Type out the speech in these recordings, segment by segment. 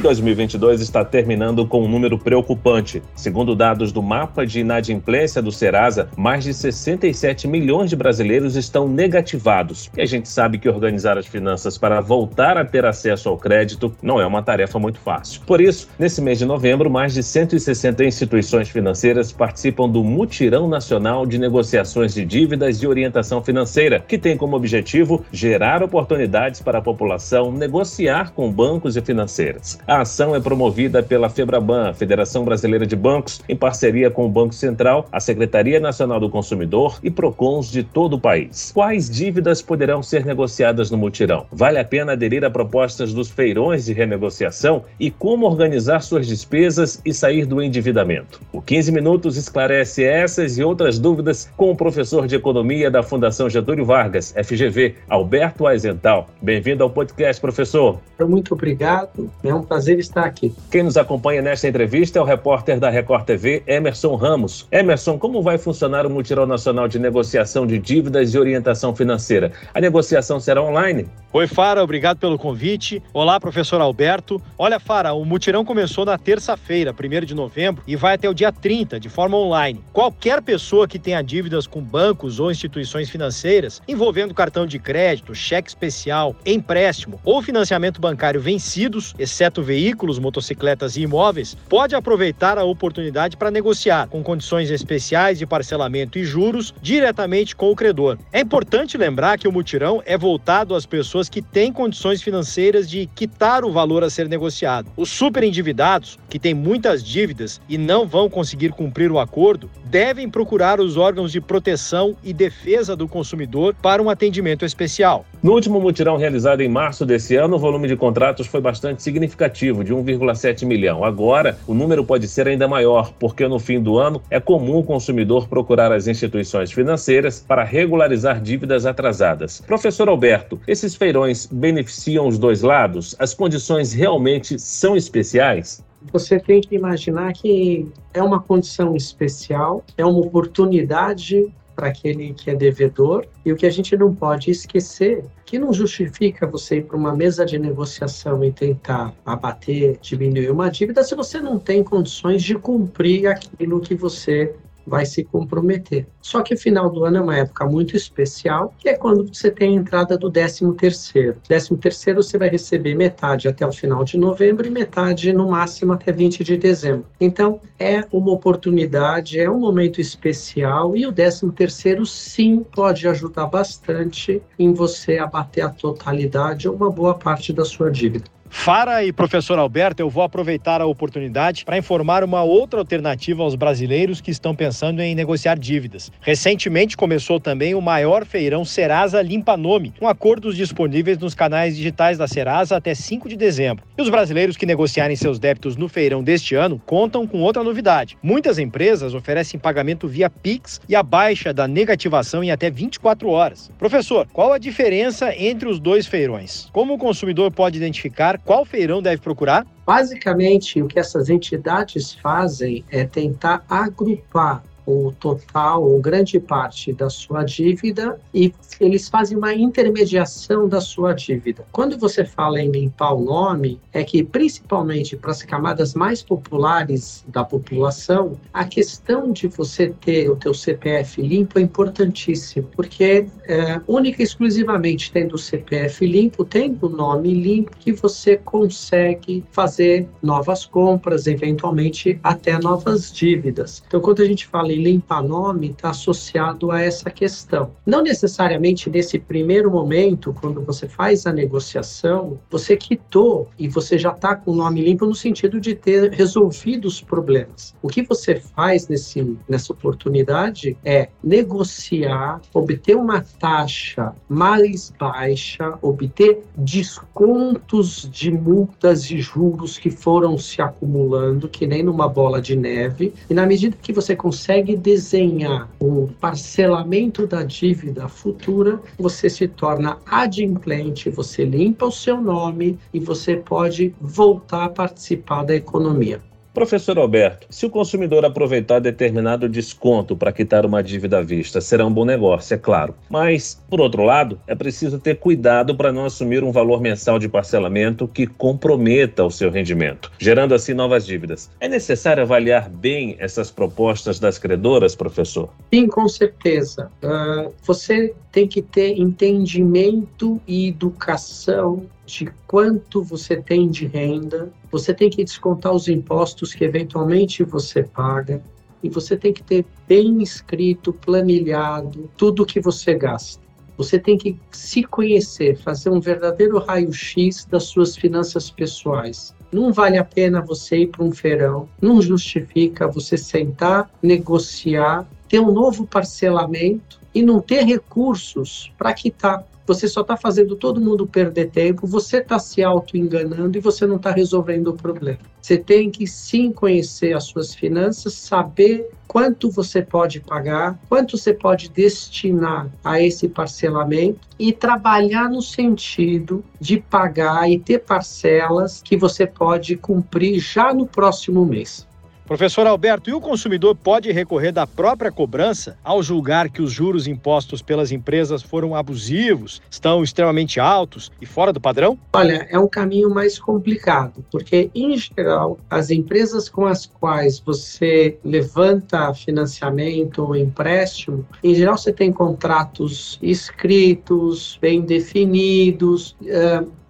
2022 está terminando com um número preocupante. Segundo dados do mapa de inadimplência do Serasa, mais de 67 milhões de brasileiros estão negativados. E a gente sabe que organizar as finanças para voltar a ter acesso ao crédito não é uma tarefa muito fácil. Por isso, nesse mês de novembro, mais de 160 instituições financeiras participam do Mutirão Nacional de Negociações de Dívidas e Orientação Financeira, que tem como objetivo gerar oportunidades para a população negociar com bancos e financeiras. A ação é promovida pela Febraban, Federação Brasileira de Bancos, em parceria com o Banco Central, a Secretaria Nacional do Consumidor e Procons de todo o país. Quais dívidas poderão ser negociadas no mutirão? Vale a pena aderir a propostas dos feirões de renegociação e como organizar suas despesas e sair do endividamento? O 15 Minutos esclarece essas e outras dúvidas com o professor de Economia da Fundação Getúlio Vargas, FGV, Alberto Aizental. Bem-vindo ao podcast, professor. Muito obrigado. É um prazer prazer estar aqui. Quem nos acompanha nesta entrevista é o repórter da Record TV, Emerson Ramos. Emerson, como vai funcionar o Mutirão Nacional de Negociação de Dívidas e Orientação Financeira? A negociação será online? Oi, Fara, obrigado pelo convite. Olá, professor Alberto. Olha, Fara, o mutirão começou na terça-feira, 1 de novembro, e vai até o dia 30, de forma online. Qualquer pessoa que tenha dívidas com bancos ou instituições financeiras, envolvendo cartão de crédito, cheque especial, empréstimo ou financiamento bancário vencidos, exceto veículos, motocicletas e imóveis, pode aproveitar a oportunidade para negociar com condições especiais de parcelamento e juros diretamente com o credor. É importante lembrar que o mutirão é voltado às pessoas que têm condições financeiras de quitar o valor a ser negociado. Os superendividados, que têm muitas dívidas e não vão conseguir cumprir o acordo, devem procurar os órgãos de proteção e defesa do consumidor para um atendimento especial. No último mutirão realizado em março desse ano, o volume de contratos foi bastante significativo, de 1,7 milhão. Agora, o número pode ser ainda maior, porque no fim do ano é comum o consumidor procurar as instituições financeiras para regularizar dívidas atrasadas. Professor Alberto, esses feirões beneficiam os dois lados? As condições realmente são especiais? Você tem que imaginar que é uma condição especial, é uma oportunidade para aquele que é devedor. E o que a gente não pode esquecer que não justifica você ir para uma mesa de negociação e tentar abater, diminuir uma dívida se você não tem condições de cumprir aquilo que você vai se comprometer. Só que o final do ano é uma época muito especial, que é quando você tem a entrada do 13 terceiro. 13 terceiro você vai receber metade até o final de novembro e metade no máximo até 20 de dezembro. Então, é uma oportunidade, é um momento especial e o 13 terceiro sim pode ajudar bastante em você abater a totalidade ou uma boa parte da sua dívida. Fara e professor Alberto, eu vou aproveitar a oportunidade para informar uma outra alternativa aos brasileiros que estão pensando em negociar dívidas. Recentemente começou também o maior feirão Serasa Limpa Nome, com acordos disponíveis nos canais digitais da Serasa até 5 de dezembro. E os brasileiros que negociarem seus débitos no feirão deste ano contam com outra novidade. Muitas empresas oferecem pagamento via Pix e a baixa da negativação em até 24 horas. Professor, qual a diferença entre os dois feirões? Como o consumidor pode identificar qual feirão deve procurar? Basicamente, o que essas entidades fazem é tentar agrupar o total ou grande parte da sua dívida e eles fazem uma intermediação da sua dívida. Quando você fala em limpar o nome, é que principalmente para as camadas mais populares da população, a questão de você ter o teu CPF limpo é importantíssimo, porque é, única e exclusivamente tendo o CPF limpo, tendo o nome limpo, que você consegue fazer novas compras, eventualmente até novas dívidas. Então, quando a gente fala em limpar nome está associado a essa questão. Não necessariamente nesse primeiro momento, quando você faz a negociação, você quitou e você já está com o nome limpo no sentido de ter resolvido os problemas. O que você faz nesse, nessa oportunidade é negociar, obter uma taxa mais baixa, obter descontos de multas e juros que foram se acumulando, que nem numa bola de neve, e na medida que você consegue consegue desenhar o parcelamento da dívida futura, você se torna adimplente, você limpa o seu nome e você pode voltar a participar da economia. Professor Alberto, se o consumidor aproveitar determinado desconto para quitar uma dívida à vista, será um bom negócio, é claro. Mas, por outro lado, é preciso ter cuidado para não assumir um valor mensal de parcelamento que comprometa o seu rendimento, gerando assim novas dívidas. É necessário avaliar bem essas propostas das credoras, professor? Sim, com certeza. Uh, você tem que ter entendimento e educação de quanto você tem de renda, você tem que descontar os impostos que eventualmente você paga, e você tem que ter bem escrito, planilhado, tudo que você gasta. Você tem que se conhecer, fazer um verdadeiro raio-x das suas finanças pessoais. Não vale a pena você ir para um feirão, não justifica você sentar, negociar, ter um novo parcelamento e não ter recursos para quitar você só está fazendo todo mundo perder tempo, você está se auto-enganando e você não está resolvendo o problema. Você tem que sim conhecer as suas finanças, saber quanto você pode pagar, quanto você pode destinar a esse parcelamento e trabalhar no sentido de pagar e ter parcelas que você pode cumprir já no próximo mês. Professor Alberto, e o consumidor pode recorrer da própria cobrança ao julgar que os juros impostos pelas empresas foram abusivos, estão extremamente altos e fora do padrão? Olha, é um caminho mais complicado, porque, em geral, as empresas com as quais você levanta financiamento ou empréstimo, em geral você tem contratos escritos, bem definidos,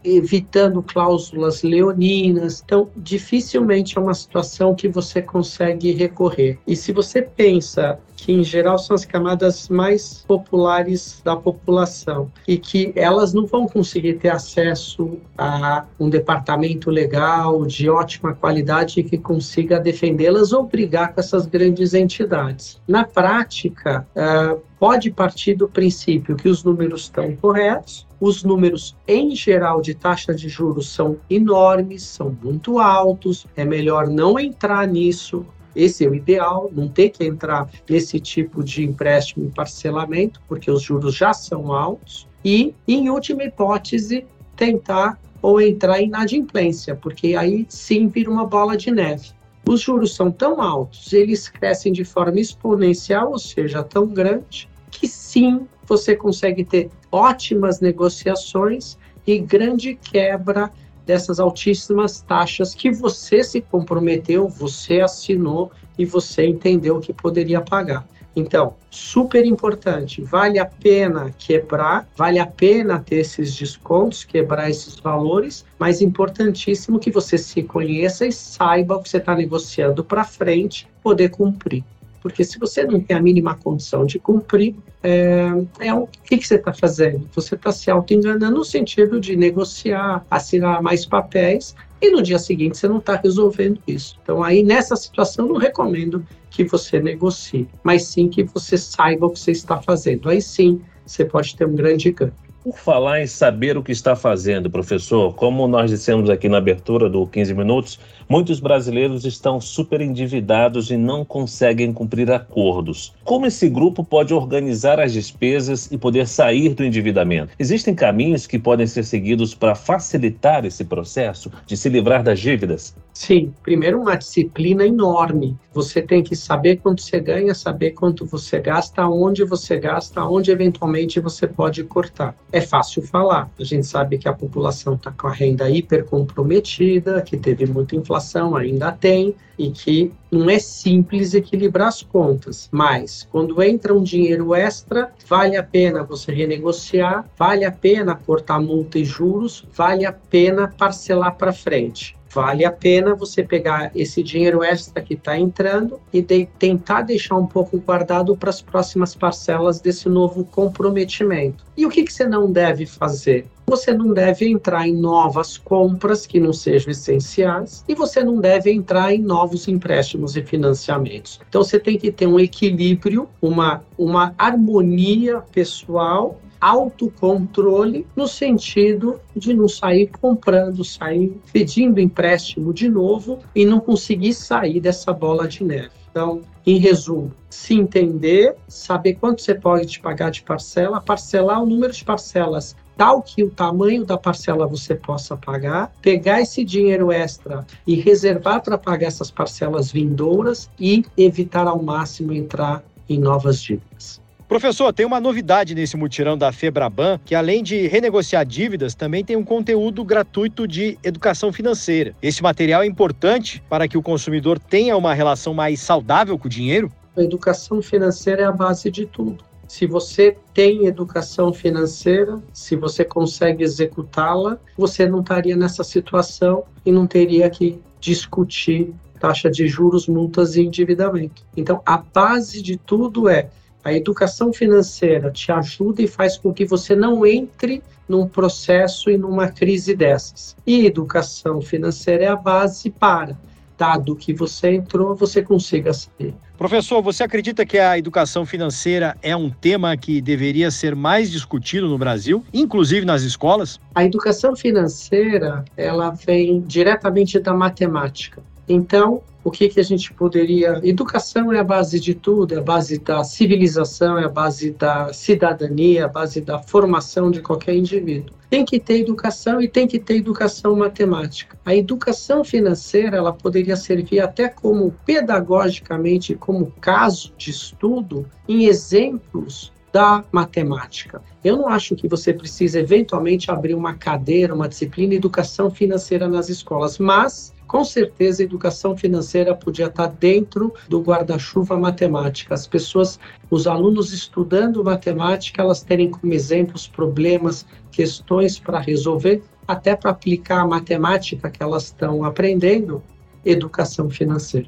evitando cláusulas leoninas. Então, dificilmente é uma situação que você consegue recorrer. E se você pensa que em geral são as camadas mais populares da população e que elas não vão conseguir ter acesso a um departamento legal de ótima qualidade que consiga defendê-las ou brigar com essas grandes entidades. Na prática, uh, pode partir do princípio que os números estão corretos, os números em geral de taxa de juros são enormes, são muito altos, é melhor não entrar nisso. Esse é o ideal, não ter que entrar nesse tipo de empréstimo em parcelamento, porque os juros já são altos. E, em última hipótese, tentar ou entrar em inadimplência, porque aí sim vira uma bola de neve. Os juros são tão altos, eles crescem de forma exponencial, ou seja, tão grande, que sim você consegue ter ótimas negociações e grande quebra dessas altíssimas taxas que você se comprometeu, você assinou e você entendeu que poderia pagar. Então, super importante, vale a pena quebrar, vale a pena ter esses descontos, quebrar esses valores, mas importantíssimo que você se conheça e saiba o que você está negociando para frente, poder cumprir. Porque se você não tem a mínima condição de cumprir, é, é o que, que você está fazendo? Você está se auto-enganando no sentido de negociar, assinar mais papéis e no dia seguinte você não está resolvendo isso. Então, aí nessa situação, não recomendo que você negocie, mas sim que você saiba o que você está fazendo. Aí sim você pode ter um grande ganho. Por falar em saber o que está fazendo, professor, como nós dissemos aqui na abertura do 15 Minutos, muitos brasileiros estão super endividados e não conseguem cumprir acordos. Como esse grupo pode organizar as despesas e poder sair do endividamento? Existem caminhos que podem ser seguidos para facilitar esse processo de se livrar das dívidas? Sim, primeiro uma disciplina enorme. Você tem que saber quanto você ganha, saber quanto você gasta, onde você gasta, onde eventualmente você pode cortar. É fácil falar. A gente sabe que a população está com a renda hiper comprometida, que teve muita inflação, ainda tem, e que não é simples equilibrar as contas. Mas quando entra um dinheiro extra, vale a pena você renegociar, vale a pena cortar multa e juros, vale a pena parcelar para frente vale a pena você pegar esse dinheiro extra que está entrando e de, tentar deixar um pouco guardado para as próximas parcelas desse novo comprometimento. E o que, que você não deve fazer? Você não deve entrar em novas compras que não sejam essenciais e você não deve entrar em novos empréstimos e financiamentos. Então você tem que ter um equilíbrio, uma, uma harmonia pessoal autocontrole no sentido de não sair comprando, sair pedindo empréstimo de novo e não conseguir sair dessa bola de neve. Então, em resumo, se entender, saber quanto você pode pagar de parcela, parcelar o número de parcelas tal que o tamanho da parcela você possa pagar, pegar esse dinheiro extra e reservar para pagar essas parcelas vindouras e evitar ao máximo entrar em novas dívidas. Professor, tem uma novidade nesse mutirão da Febraban, que além de renegociar dívidas, também tem um conteúdo gratuito de educação financeira. Esse material é importante para que o consumidor tenha uma relação mais saudável com o dinheiro? A educação financeira é a base de tudo. Se você tem educação financeira, se você consegue executá-la, você não estaria nessa situação e não teria que discutir taxa de juros, multas e endividamento. Então, a base de tudo é a educação financeira te ajuda e faz com que você não entre num processo e numa crise dessas. E educação financeira é a base para, dado que você entrou, você consiga sair. Professor, você acredita que a educação financeira é um tema que deveria ser mais discutido no Brasil, inclusive nas escolas? A educação financeira, ela vem diretamente da matemática. Então, o que, que a gente poderia. Educação é a base de tudo, é a base da civilização, é a base da cidadania, é a base da formação de qualquer indivíduo. Tem que ter educação e tem que ter educação matemática. A educação financeira ela poderia servir até como pedagogicamente, como caso de estudo, em exemplos da matemática. Eu não acho que você precisa eventualmente abrir uma cadeira, uma disciplina educação financeira nas escolas, mas com certeza a educação financeira podia estar dentro do guarda-chuva matemática. As pessoas, os alunos estudando matemática, elas terem como exemplos problemas, questões para resolver, até para aplicar a matemática que elas estão aprendendo, educação financeira.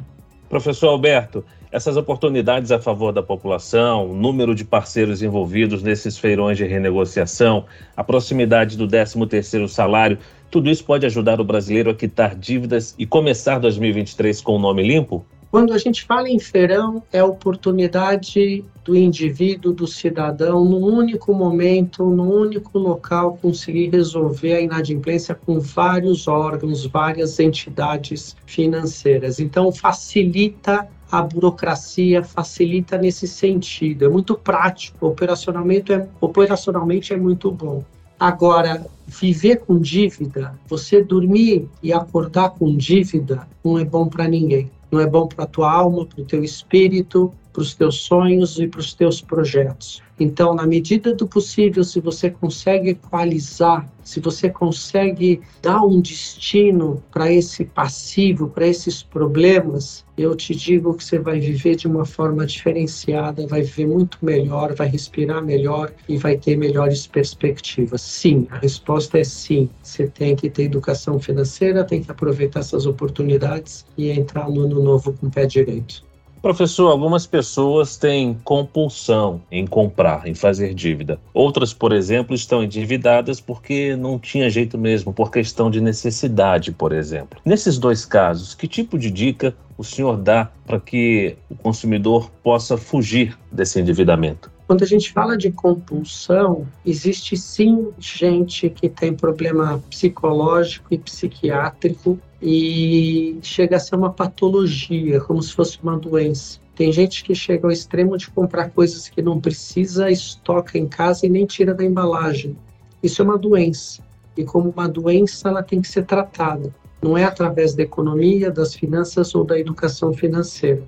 Professor Alberto, essas oportunidades a favor da população, o número de parceiros envolvidos nesses feirões de renegociação, a proximidade do 13º salário, tudo isso pode ajudar o brasileiro a quitar dívidas e começar 2023 com o nome limpo? Quando a gente fala em feirão, é a oportunidade do indivíduo, do cidadão, num único momento, num único local, conseguir resolver a inadimplência com vários órgãos, várias entidades financeiras. Então, facilita a burocracia, facilita nesse sentido. É muito prático, operacionalmente é, operacionalmente é muito bom. Agora, viver com dívida, você dormir e acordar com dívida, não é bom para ninguém. Não é bom para tua alma, para o teu espírito, para os teus sonhos e para os teus projetos. Então, na medida do possível, se você consegue equalizar, se você consegue dar um destino para esse passivo, para esses problemas, eu te digo que você vai viver de uma forma diferenciada, vai viver muito melhor, vai respirar melhor e vai ter melhores perspectivas. Sim, a resposta é sim. Você tem que ter educação financeira, tem que aproveitar essas oportunidades e entrar no ano novo com o pé direito. Professor, algumas pessoas têm compulsão em comprar, em fazer dívida. Outras, por exemplo, estão endividadas porque não tinha jeito mesmo, por questão de necessidade, por exemplo. Nesses dois casos, que tipo de dica o senhor dá para que o consumidor possa fugir desse endividamento? Quando a gente fala de compulsão, existe sim gente que tem problema psicológico e psiquiátrico e chega a ser uma patologia, como se fosse uma doença. Tem gente que chega ao extremo de comprar coisas que não precisa, estoca em casa e nem tira da embalagem. Isso é uma doença. E como uma doença, ela tem que ser tratada. Não é através da economia, das finanças ou da educação financeira.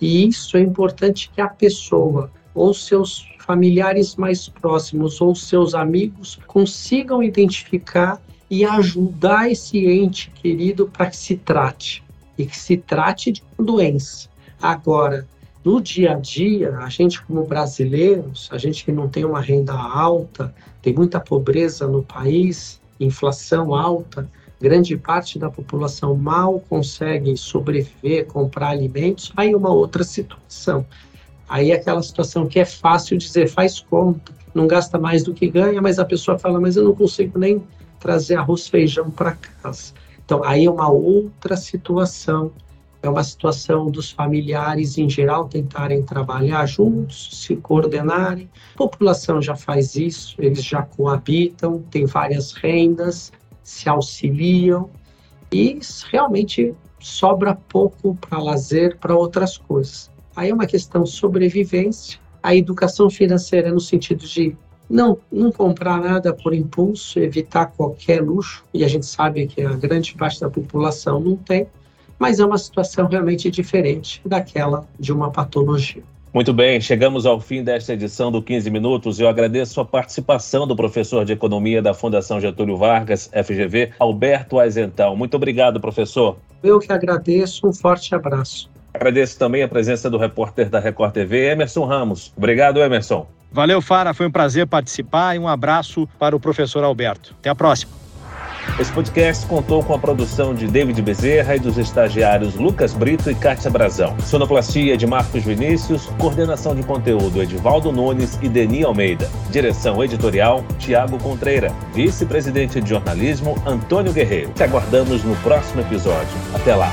E isso é importante que a pessoa ou seus familiares mais próximos ou seus amigos consigam identificar e ajudar esse ente querido para que se trate e que se trate de uma doença. Agora, no dia a dia, a gente como brasileiros, a gente que não tem uma renda alta, tem muita pobreza no país, inflação alta, grande parte da população mal consegue sobreviver, comprar alimentos, aí uma outra situação. Aí é aquela situação que é fácil dizer, faz conta, não gasta mais do que ganha, mas a pessoa fala, mas eu não consigo nem trazer arroz feijão para casa. Então, aí é uma outra situação. É uma situação dos familiares, em geral, tentarem trabalhar juntos, se coordenarem. A população já faz isso, eles já coabitam, têm várias rendas, se auxiliam e realmente sobra pouco para lazer, para outras coisas. Aí é uma questão sobrevivência. A educação financeira, no sentido de Não, não comprar nada por impulso, evitar qualquer luxo, e a gente sabe que a grande parte da população não tem, mas é uma situação realmente diferente daquela de uma patologia. Muito bem, chegamos ao fim desta edição do 15 Minutos. Eu agradeço a participação do professor de Economia da Fundação Getúlio Vargas, FGV, Alberto Aizental. Muito obrigado, professor. Eu que agradeço, um forte abraço. Agradeço também a presença do repórter da Record TV, Emerson Ramos. Obrigado, Emerson. Valeu, Fara, foi um prazer participar e um abraço para o professor Alberto. Até a próxima. Esse podcast contou com a produção de David Bezerra e dos estagiários Lucas Brito e Kátia Brazão. Sonoplastia de Marcos Vinícius, coordenação de conteúdo Edivaldo Nunes e Deni Almeida. Direção editorial Tiago Contreira. Vice-presidente de jornalismo Antônio Guerreiro. Te aguardamos no próximo episódio. Até lá.